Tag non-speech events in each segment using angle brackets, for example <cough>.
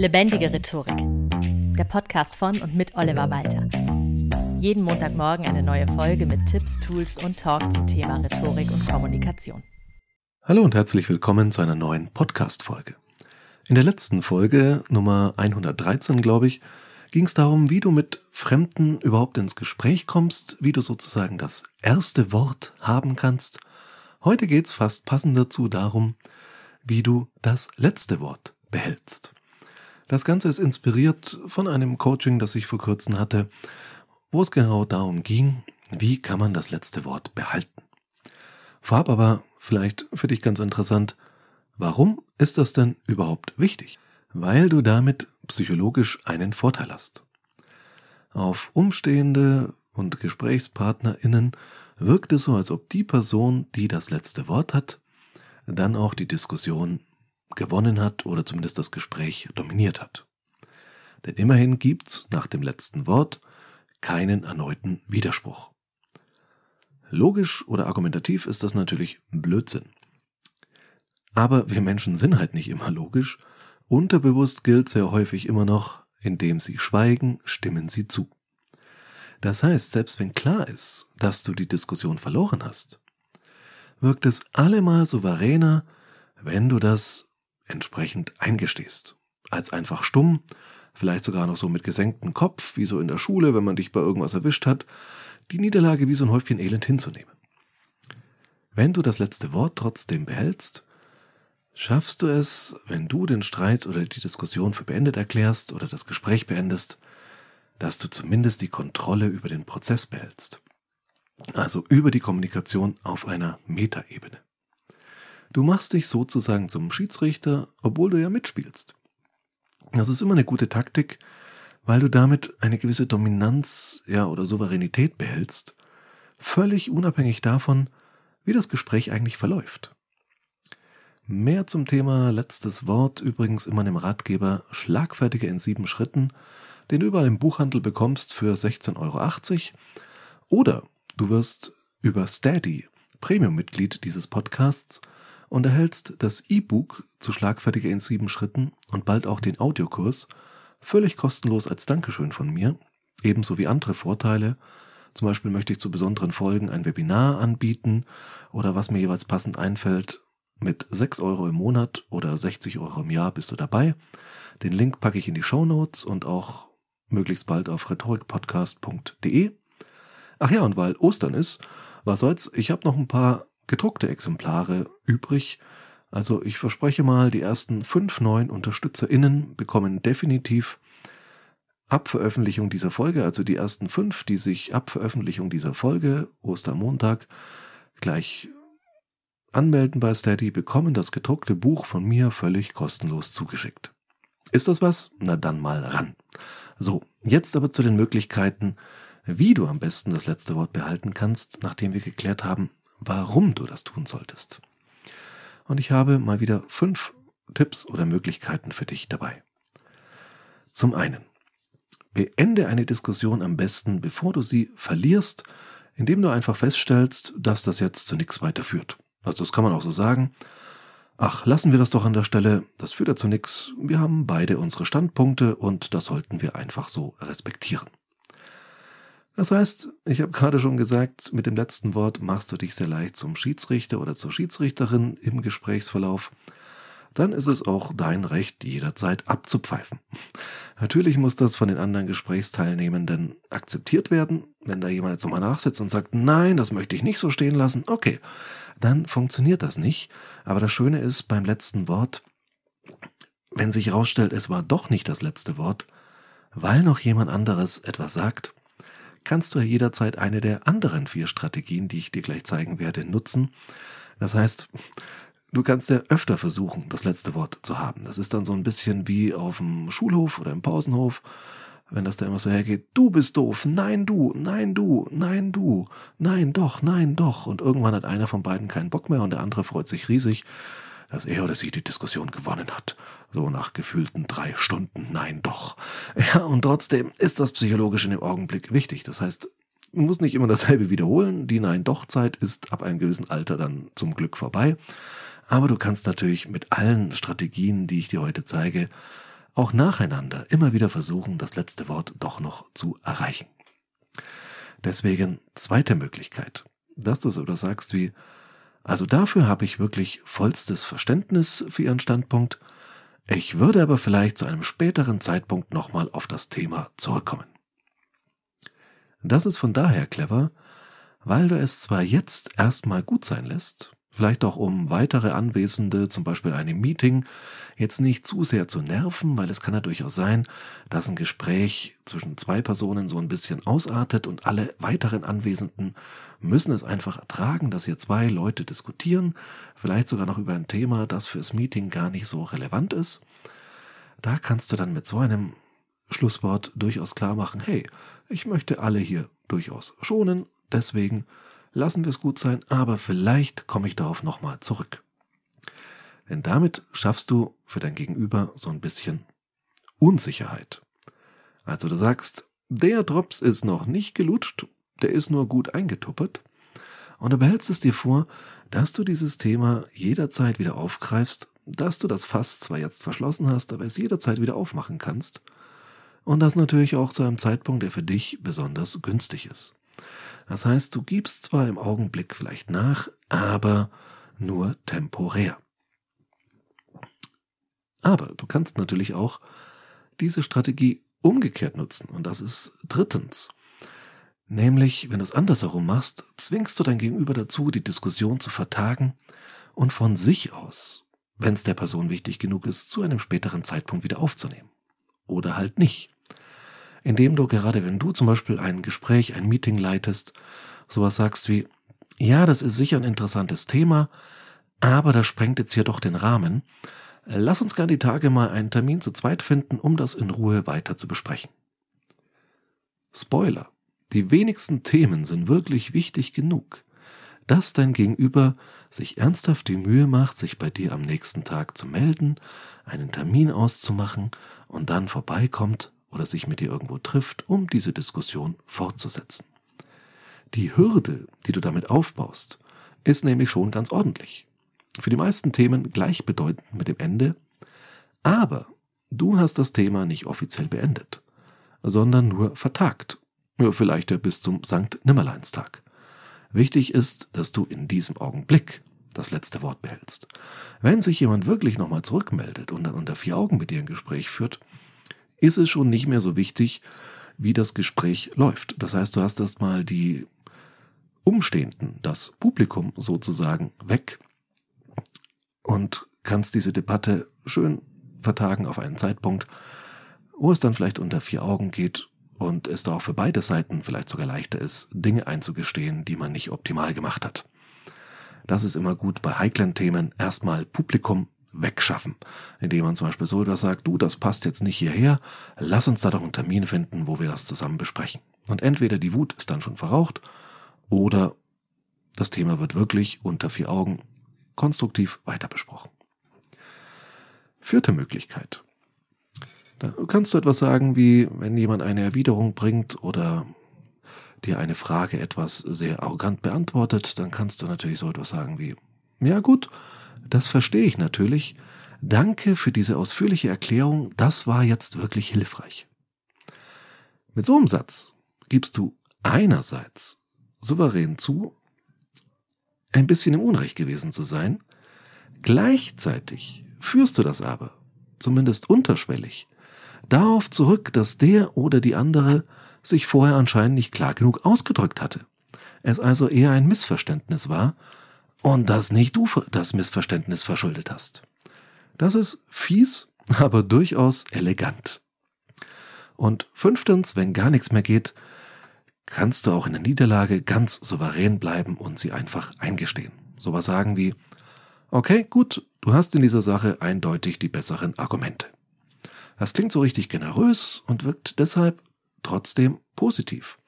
Lebendige Rhetorik. Der Podcast von und mit Oliver Walter. Jeden Montagmorgen eine neue Folge mit Tipps, Tools und Talk zum Thema Rhetorik und Kommunikation. Hallo und herzlich willkommen zu einer neuen Podcast-Folge. In der letzten Folge, Nummer 113, glaube ich, ging es darum, wie du mit Fremden überhaupt ins Gespräch kommst, wie du sozusagen das erste Wort haben kannst. Heute geht es fast passend dazu darum, wie du das letzte Wort behältst. Das Ganze ist inspiriert von einem Coaching, das ich vor kurzem hatte, wo es genau darum ging, wie kann man das letzte Wort behalten. Vorab aber vielleicht für dich ganz interessant, warum ist das denn überhaupt wichtig? Weil du damit psychologisch einen Vorteil hast. Auf Umstehende und GesprächspartnerInnen wirkt es so, als ob die Person, die das letzte Wort hat, dann auch die Diskussion gewonnen hat oder zumindest das Gespräch dominiert hat. Denn immerhin gibt's nach dem letzten Wort keinen erneuten Widerspruch. Logisch oder argumentativ ist das natürlich Blödsinn. Aber wir Menschen sind halt nicht immer logisch. Unterbewusst gilt sehr häufig immer noch, indem sie schweigen, stimmen sie zu. Das heißt, selbst wenn klar ist, dass du die Diskussion verloren hast, wirkt es allemal souveräner, wenn du das entsprechend eingestehst. Als einfach stumm, vielleicht sogar noch so mit gesenktem Kopf, wie so in der Schule, wenn man dich bei irgendwas erwischt hat, die Niederlage wie so ein Häufchen Elend hinzunehmen. Wenn du das letzte Wort trotzdem behältst, schaffst du es, wenn du den Streit oder die Diskussion für beendet erklärst oder das Gespräch beendest, dass du zumindest die Kontrolle über den Prozess behältst. Also über die Kommunikation auf einer Metaebene. Du machst dich sozusagen zum Schiedsrichter, obwohl du ja mitspielst. Das ist immer eine gute Taktik, weil du damit eine gewisse Dominanz, ja, oder Souveränität behältst, völlig unabhängig davon, wie das Gespräch eigentlich verläuft. Mehr zum Thema letztes Wort übrigens immer im Ratgeber Schlagfertige in sieben Schritten, den du überall im Buchhandel bekommst für 16,80 Euro. Oder du wirst über Steady Premium-Mitglied dieses Podcasts und erhältst das E-Book zu Schlagfertige in sieben Schritten und bald auch den Audiokurs völlig kostenlos als Dankeschön von mir, ebenso wie andere Vorteile. Zum Beispiel möchte ich zu besonderen Folgen ein Webinar anbieten oder was mir jeweils passend einfällt. Mit 6 Euro im Monat oder 60 Euro im Jahr bist du dabei. Den Link packe ich in die Show Notes und auch möglichst bald auf rhetorikpodcast.de. Ach ja, und weil Ostern ist, was soll's, ich habe noch ein paar gedruckte Exemplare übrig. Also ich verspreche mal, die ersten fünf neuen UnterstützerInnen bekommen definitiv ab Veröffentlichung dieser Folge, also die ersten fünf, die sich ab Veröffentlichung dieser Folge, Ostermontag, gleich anmelden bei Steady, bekommen das gedruckte Buch von mir völlig kostenlos zugeschickt. Ist das was? Na dann mal ran. So, jetzt aber zu den Möglichkeiten, wie du am besten das letzte Wort behalten kannst, nachdem wir geklärt haben, warum du das tun solltest. Und ich habe mal wieder fünf Tipps oder Möglichkeiten für dich dabei. Zum einen, beende eine Diskussion am besten, bevor du sie verlierst, indem du einfach feststellst, dass das jetzt zu nichts weiter führt. Also das kann man auch so sagen. Ach, lassen wir das doch an der Stelle, das führt ja zu nichts. Wir haben beide unsere Standpunkte und das sollten wir einfach so respektieren. Das heißt, ich habe gerade schon gesagt, mit dem letzten Wort machst du dich sehr leicht zum Schiedsrichter oder zur Schiedsrichterin im Gesprächsverlauf. Dann ist es auch dein Recht, jederzeit abzupfeifen. Natürlich muss das von den anderen Gesprächsteilnehmenden akzeptiert werden. Wenn da jemand jetzt nochmal nachsitzt und sagt, nein, das möchte ich nicht so stehen lassen, okay, dann funktioniert das nicht. Aber das Schöne ist beim letzten Wort, wenn sich herausstellt, es war doch nicht das letzte Wort, weil noch jemand anderes etwas sagt, kannst du ja jederzeit eine der anderen vier Strategien, die ich dir gleich zeigen werde, nutzen. Das heißt, du kannst ja öfter versuchen, das letzte Wort zu haben. Das ist dann so ein bisschen wie auf dem Schulhof oder im Pausenhof, wenn das da immer so hergeht, du bist doof, nein du, nein du, nein du, nein doch, nein doch. Und irgendwann hat einer von beiden keinen Bock mehr und der andere freut sich riesig dass er oder sie die Diskussion gewonnen hat. So nach gefühlten drei Stunden, nein doch. <laughs> Ja, und trotzdem ist das psychologisch in dem Augenblick wichtig. Das heißt, man muss nicht immer dasselbe wiederholen. Die Nein-Doch-Zeit ist ab einem gewissen Alter dann zum Glück vorbei. Aber du kannst natürlich mit allen Strategien, die ich dir heute zeige, auch nacheinander immer wieder versuchen, das letzte Wort doch noch zu erreichen. Deswegen zweite Möglichkeit, dass du so etwas sagst wie, also dafür habe ich wirklich vollstes Verständnis für Ihren Standpunkt. Ich würde aber vielleicht zu einem späteren Zeitpunkt nochmal auf das Thema zurückkommen. Das ist von daher clever, weil du es zwar jetzt erstmal gut sein lässt, Vielleicht auch um weitere Anwesende, zum Beispiel einem Meeting, jetzt nicht zu sehr zu nerven, weil es kann ja durchaus sein, dass ein Gespräch zwischen zwei Personen so ein bisschen ausartet und alle weiteren Anwesenden müssen es einfach ertragen, dass hier zwei Leute diskutieren, vielleicht sogar noch über ein Thema, das fürs Meeting gar nicht so relevant ist. Da kannst du dann mit so einem Schlusswort durchaus klar machen, hey, ich möchte alle hier durchaus schonen, deswegen lassen wir es gut sein, aber vielleicht komme ich darauf nochmal zurück. Denn damit schaffst du für dein Gegenüber so ein bisschen Unsicherheit. Also du sagst, der Drops ist noch nicht gelutscht, der ist nur gut eingetuppert. Und du behältst es dir vor, dass du dieses Thema jederzeit wieder aufgreifst, dass du das Fass zwar jetzt verschlossen hast, aber es jederzeit wieder aufmachen kannst. Und das natürlich auch zu einem Zeitpunkt, der für dich besonders günstig ist. Das heißt, du gibst zwar im Augenblick vielleicht nach, aber nur temporär. Aber du kannst natürlich auch diese Strategie umgekehrt nutzen. Und das ist drittens. Nämlich, wenn du es andersherum machst, zwingst du dein Gegenüber dazu, die Diskussion zu vertagen und von sich aus, wenn es der Person wichtig genug ist, zu einem späteren Zeitpunkt wieder aufzunehmen. Oder halt nicht indem du gerade, wenn du zum Beispiel ein Gespräch, ein Meeting leitest, sowas sagst wie, ja, das ist sicher ein interessantes Thema, aber das sprengt jetzt hier doch den Rahmen. Lass uns gar die Tage mal einen Termin zu zweit finden, um das in Ruhe weiter zu besprechen. Spoiler. Die wenigsten Themen sind wirklich wichtig genug, dass dein Gegenüber sich ernsthaft die Mühe macht, sich bei dir am nächsten Tag zu melden, einen Termin auszumachen und dann vorbeikommt oder sich mit dir irgendwo trifft, um diese Diskussion fortzusetzen. Die Hürde, die du damit aufbaust, ist nämlich schon ganz ordentlich. Für die meisten Themen gleichbedeutend mit dem Ende, aber du hast das Thema nicht offiziell beendet, sondern nur vertagt. Ja, vielleicht bis zum Sankt Nimmerleinstag. Wichtig ist, dass du in diesem Augenblick das letzte Wort behältst. Wenn sich jemand wirklich nochmal zurückmeldet und dann unter vier Augen mit dir ein Gespräch führt, ist es schon nicht mehr so wichtig, wie das Gespräch läuft. Das heißt, du hast erstmal die Umstehenden, das Publikum sozusagen weg und kannst diese Debatte schön vertagen auf einen Zeitpunkt, wo es dann vielleicht unter vier Augen geht und es da auch für beide Seiten vielleicht sogar leichter ist, Dinge einzugestehen, die man nicht optimal gemacht hat. Das ist immer gut bei heiklen Themen. Erstmal Publikum wegschaffen, indem man zum Beispiel so etwas sagt, du, das passt jetzt nicht hierher, lass uns da doch einen Termin finden, wo wir das zusammen besprechen. Und entweder die Wut ist dann schon verraucht oder das Thema wird wirklich unter vier Augen konstruktiv weiter besprochen. Vierte Möglichkeit. Da kannst du etwas sagen wie, wenn jemand eine Erwiderung bringt oder dir eine Frage etwas sehr arrogant beantwortet, dann kannst du natürlich so etwas sagen wie, ja gut, das verstehe ich natürlich. Danke für diese ausführliche Erklärung, das war jetzt wirklich hilfreich. Mit so einem Satz gibst du einerseits souverän zu, ein bisschen im Unrecht gewesen zu sein, gleichzeitig führst du das aber, zumindest unterschwellig, darauf zurück, dass der oder die andere sich vorher anscheinend nicht klar genug ausgedrückt hatte. Es also eher ein Missverständnis war und dass nicht du das Missverständnis verschuldet hast. Das ist fies, <laughs> aber durchaus elegant. Und fünftens, wenn gar nichts mehr geht, kannst du auch in der Niederlage ganz souverän bleiben und sie einfach eingestehen. Sowas sagen wie, okay, gut, du hast in dieser Sache eindeutig die besseren Argumente. Das klingt so richtig generös und wirkt deshalb trotzdem positiv.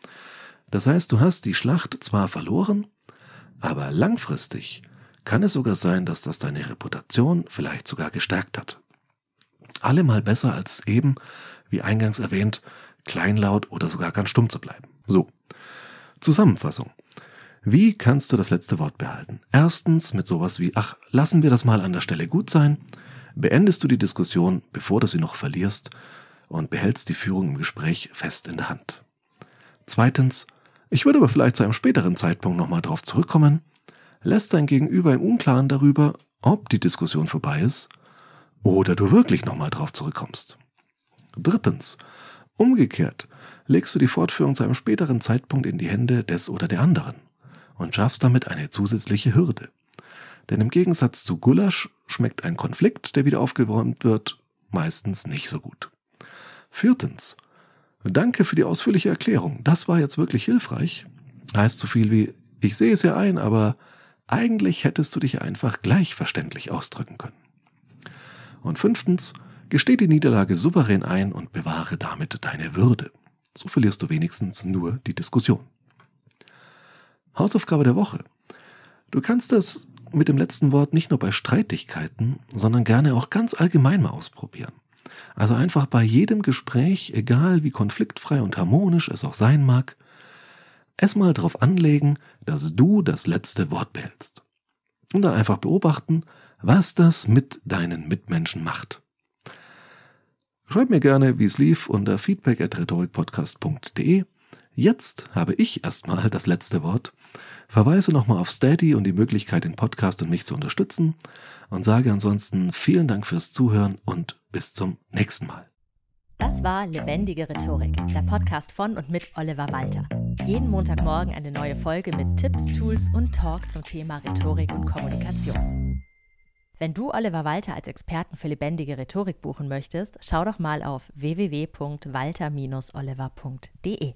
Das heißt, du hast die Schlacht zwar verloren, aber langfristig kann es sogar sein, dass das deine Reputation vielleicht sogar gestärkt hat. Allemal besser als eben, wie eingangs erwähnt, kleinlaut oder sogar ganz stumm zu bleiben. So. Zusammenfassung. Wie kannst du das letzte Wort behalten? Erstens mit sowas wie, ach, lassen wir das mal an der Stelle gut sein. beendest du die Diskussion, bevor du sie noch verlierst und behältst die Führung im Gespräch fest in der Hand. Zweitens, ich würde aber vielleicht zu einem späteren Zeitpunkt nochmal darauf zurückkommen, lässt dein Gegenüber im Unklaren darüber, ob die Diskussion vorbei ist oder du wirklich nochmal drauf zurückkommst. Drittens, umgekehrt legst du die Fortführung zu einem späteren Zeitpunkt in die Hände des oder der anderen und schaffst damit eine zusätzliche Hürde. Denn im Gegensatz zu Gulasch schmeckt ein Konflikt, der wieder aufgeräumt wird, meistens nicht so gut. Viertens, danke für die ausführliche Erklärung. Das war jetzt wirklich hilfreich. Heißt so viel wie, ich sehe es ja ein, aber eigentlich hättest du dich einfach gleich verständlich ausdrücken können. Und fünftens, gesteh die Niederlage souverän ein und bewahre damit deine Würde. So verlierst du wenigstens nur die Diskussion. Hausaufgabe der Woche. Du kannst das mit dem letzten Wort nicht nur bei Streitigkeiten, sondern gerne auch ganz allgemein mal ausprobieren. Also einfach bei jedem Gespräch, egal wie konfliktfrei und harmonisch es auch sein mag, es mal darauf anlegen, dass du das letzte Wort behältst. Und dann einfach beobachten, was das mit deinen Mitmenschen macht. Schreib mir gerne, wie es lief, unter feedback.rhetorikpodcast.de. Jetzt habe ich erstmal das letzte Wort, verweise nochmal auf Steady und die Möglichkeit, den Podcast und mich zu unterstützen und sage ansonsten vielen Dank fürs Zuhören und bis zum nächsten Mal. Das war Lebendige Rhetorik, der Podcast von und mit Oliver Walter. Jeden Montagmorgen eine neue Folge mit Tipps, Tools und Talk zum Thema Rhetorik und Kommunikation. Wenn du Oliver Walter als Experten für lebendige Rhetorik buchen möchtest, schau doch mal auf www.walter-oliver.de.